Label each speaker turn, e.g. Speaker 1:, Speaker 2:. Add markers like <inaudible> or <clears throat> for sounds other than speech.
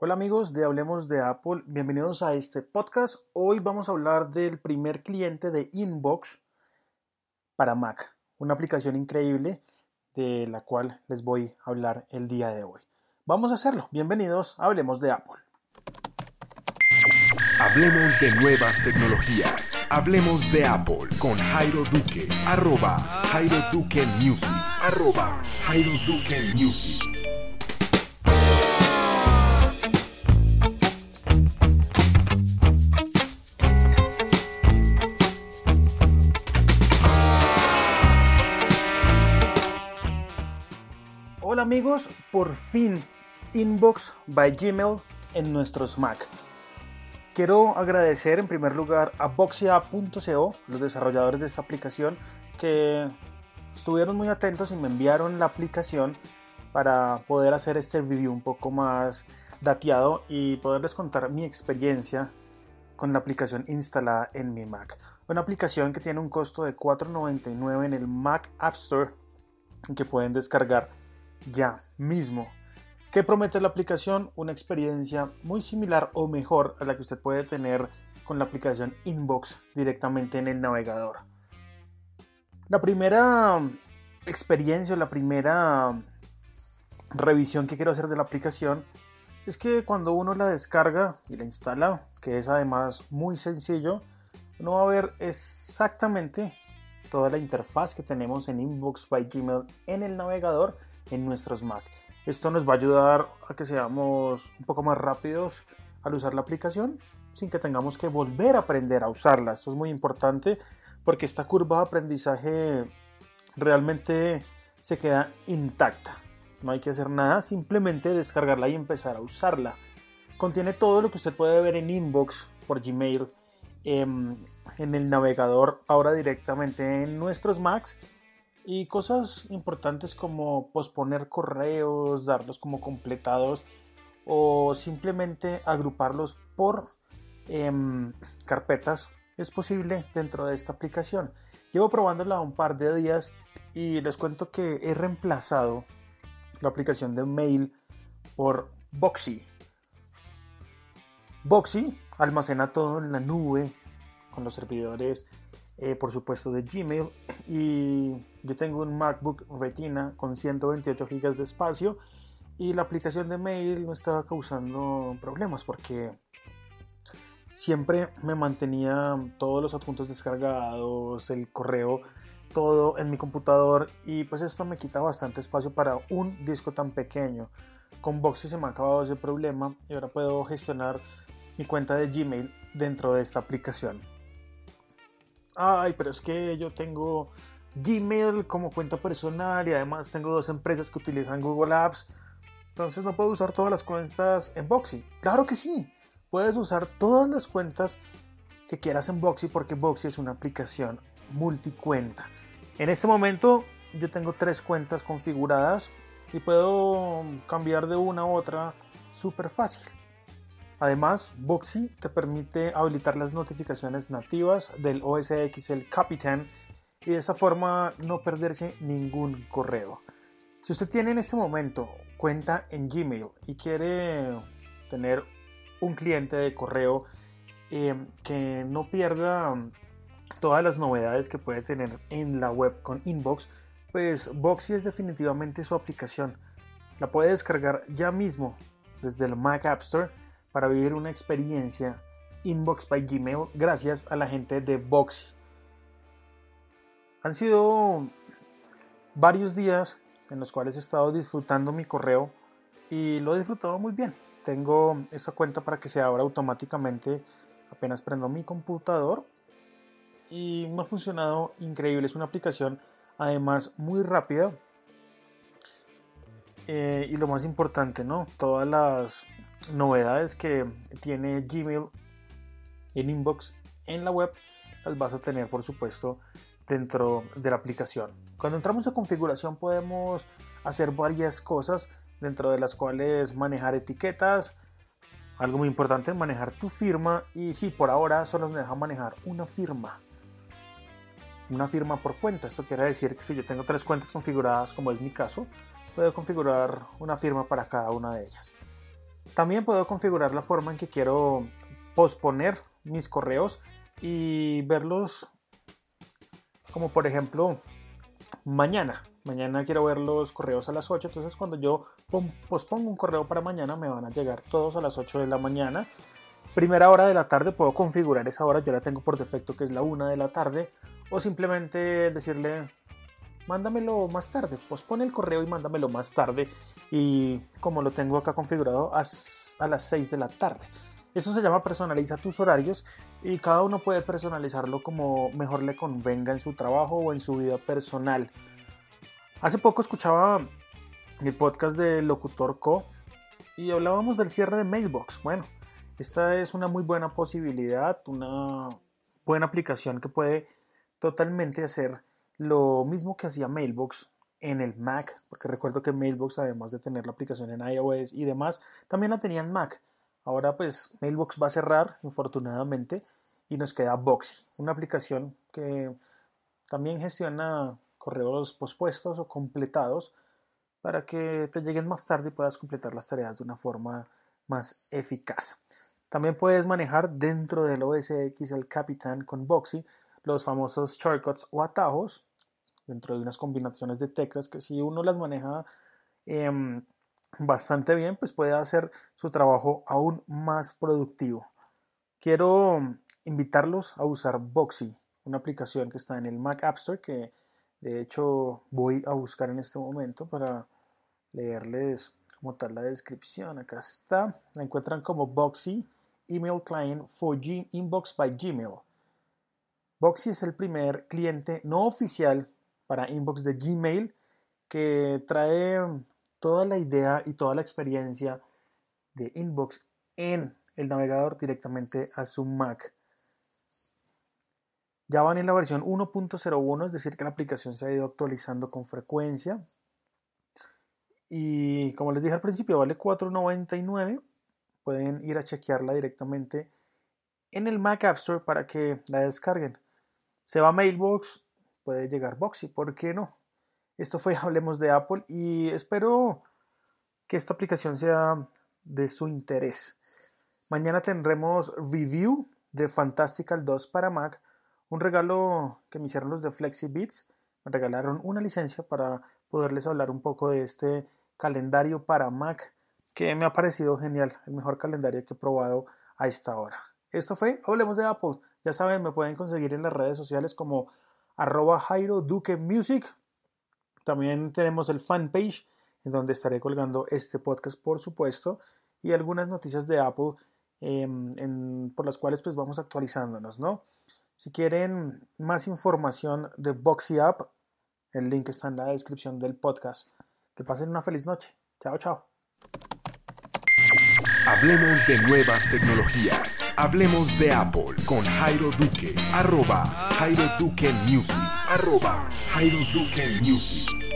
Speaker 1: Hola amigos de Hablemos de Apple, bienvenidos a este podcast. Hoy vamos a hablar del primer cliente de Inbox para Mac, una aplicación increíble de la cual les voy a hablar el día de hoy. Vamos a hacerlo. Bienvenidos Hablemos de Apple.
Speaker 2: Hablemos de nuevas tecnologías. Hablemos de Apple con Jairo Duque. Arroba Jairo Duque Music. Arroba Jairo Duque Music.
Speaker 1: Por fin Inbox by Gmail en nuestros Mac. Quiero agradecer en primer lugar a Boxia.co, los desarrolladores de esta aplicación, que estuvieron muy atentos y me enviaron la aplicación para poder hacer este review un poco más dateado y poderles contar mi experiencia con la aplicación instalada en mi Mac. Una aplicación que tiene un costo de $4.99 en el Mac App Store que pueden descargar ya mismo. ¿Qué promete la aplicación? Una experiencia muy similar o mejor a la que usted puede tener con la aplicación Inbox directamente en el navegador. La primera experiencia o la primera revisión que quiero hacer de la aplicación es que cuando uno la descarga y la instala, que es además muy sencillo, uno va a ver exactamente toda la interfaz que tenemos en Inbox by Gmail en el navegador en nuestros Mac. Esto nos va a ayudar a que seamos un poco más rápidos al usar la aplicación sin que tengamos que volver a aprender a usarla. Esto es muy importante porque esta curva de aprendizaje realmente se queda intacta. No hay que hacer nada, simplemente descargarla y empezar a usarla. Contiene todo lo que usted puede ver en Inbox por Gmail en, en el navegador ahora directamente en nuestros Macs y cosas importantes como posponer correos, darlos como completados o simplemente agruparlos por em, carpetas es posible dentro de esta aplicación. Llevo probándola un par de días y les cuento que he reemplazado la aplicación de mail por Boxy. Boxy almacena todo en la nube con los servidores eh, por supuesto de Gmail <clears throat> y yo tengo un MacBook Retina con 128 GB de espacio y la aplicación de mail no estaba causando problemas porque siempre me mantenía todos los adjuntos descargados, el correo, todo en mi computador y pues esto me quita bastante espacio para un disco tan pequeño. Con Boxy se me ha acabado ese problema y ahora puedo gestionar mi cuenta de Gmail dentro de esta aplicación ay, pero es que yo tengo Gmail como cuenta personal y además tengo dos empresas que utilizan Google Apps, entonces no puedo usar todas las cuentas en Boxy. Claro que sí, puedes usar todas las cuentas que quieras en Boxy porque Boxy es una aplicación multicuenta. En este momento yo tengo tres cuentas configuradas y puedo cambiar de una a otra súper fácil. Además, Boxy te permite habilitar las notificaciones nativas del OS X el Capitan y de esa forma no perderse ningún correo. Si usted tiene en este momento cuenta en Gmail y quiere tener un cliente de correo eh, que no pierda todas las novedades que puede tener en la web con Inbox, pues Boxy es definitivamente su aplicación. La puede descargar ya mismo desde el Mac App Store para vivir una experiencia Inbox by Gmail gracias a la gente de Boxy. Han sido varios días en los cuales he estado disfrutando mi correo y lo he disfrutado muy bien. Tengo esa cuenta para que se abra automáticamente apenas prendo mi computador y me ha funcionado increíble. Es una aplicación además muy rápida eh, y lo más importante, ¿no? Todas las novedades que tiene Gmail en Inbox en la web las vas a tener por supuesto dentro de la aplicación. Cuando entramos a configuración podemos hacer varias cosas dentro de las cuales manejar etiquetas, algo muy importante, manejar tu firma y si por ahora solo nos deja manejar una firma. Una firma por cuenta. Esto quiere decir que si yo tengo tres cuentas configuradas, como es mi caso, puedo configurar una firma para cada una de ellas. También puedo configurar la forma en que quiero posponer mis correos y verlos como por ejemplo mañana. Mañana quiero ver los correos a las 8, entonces cuando yo pospongo un correo para mañana me van a llegar todos a las 8 de la mañana. Primera hora de la tarde puedo configurar esa hora, yo la tengo por defecto que es la 1 de la tarde o simplemente decirle mándamelo más tarde, pospone el correo y mándamelo más tarde y como lo tengo acá configurado a, a las 6 de la tarde. Eso se llama personaliza tus horarios y cada uno puede personalizarlo como mejor le convenga en su trabajo o en su vida personal. Hace poco escuchaba el podcast de Locutor Co y hablábamos del cierre de Mailbox. Bueno, esta es una muy buena posibilidad, una buena aplicación que puede totalmente hacer lo mismo que hacía Mailbox en el Mac, porque recuerdo que Mailbox, además de tener la aplicación en iOS y demás, también la tenía en Mac. Ahora pues Mailbox va a cerrar, infortunadamente, y nos queda Boxy, una aplicación que también gestiona correos pospuestos o completados para que te lleguen más tarde y puedas completar las tareas de una forma más eficaz. También puedes manejar dentro del OS X el Capitán con Boxy los famosos shortcuts o atajos dentro de unas combinaciones de teclas que si uno las maneja em, bastante bien, pues puede hacer su trabajo aún más productivo. Quiero invitarlos a usar Boxy, una aplicación que está en el Mac App Store que de hecho, voy a buscar en este momento para leerles como tal la descripción. Acá está. La encuentran como Boxy Email Client for G Inbox by Gmail. Boxy es el primer cliente no oficial para Inbox de Gmail que trae toda la idea y toda la experiencia de Inbox en el navegador directamente a su Mac. Ya van en la versión 1.01, es decir, que la aplicación se ha ido actualizando con frecuencia. Y como les dije al principio, vale 4.99. Pueden ir a chequearla directamente en el Mac App Store para que la descarguen. Se va a Mailbox, puede llegar Boxy, ¿por qué no? Esto fue <laughs> Hablemos de Apple y espero que esta aplicación sea de su interés. Mañana tendremos review de Fantastical 2 para Mac un regalo que me hicieron los de FlexiBits. Me regalaron una licencia para poderles hablar un poco de este calendario para Mac que me ha parecido genial, el mejor calendario que he probado a esta hora. Esto fue Hablemos de Apple. Ya saben, me pueden conseguir en las redes sociales como arroba Jairo Duque Music. También tenemos el fanpage en donde estaré colgando este podcast, por supuesto, y algunas noticias de Apple em, por las cuales pues vamos actualizándonos, ¿no? Si quieren más información de Boxy App, el link está en la descripción del podcast. Que pasen una feliz noche. Chao, chao.
Speaker 2: Hablemos de nuevas tecnologías. Hablemos de Apple con Jairo Duque. Arroba Jairo Duque Music. Arroba Jairo Duque Music.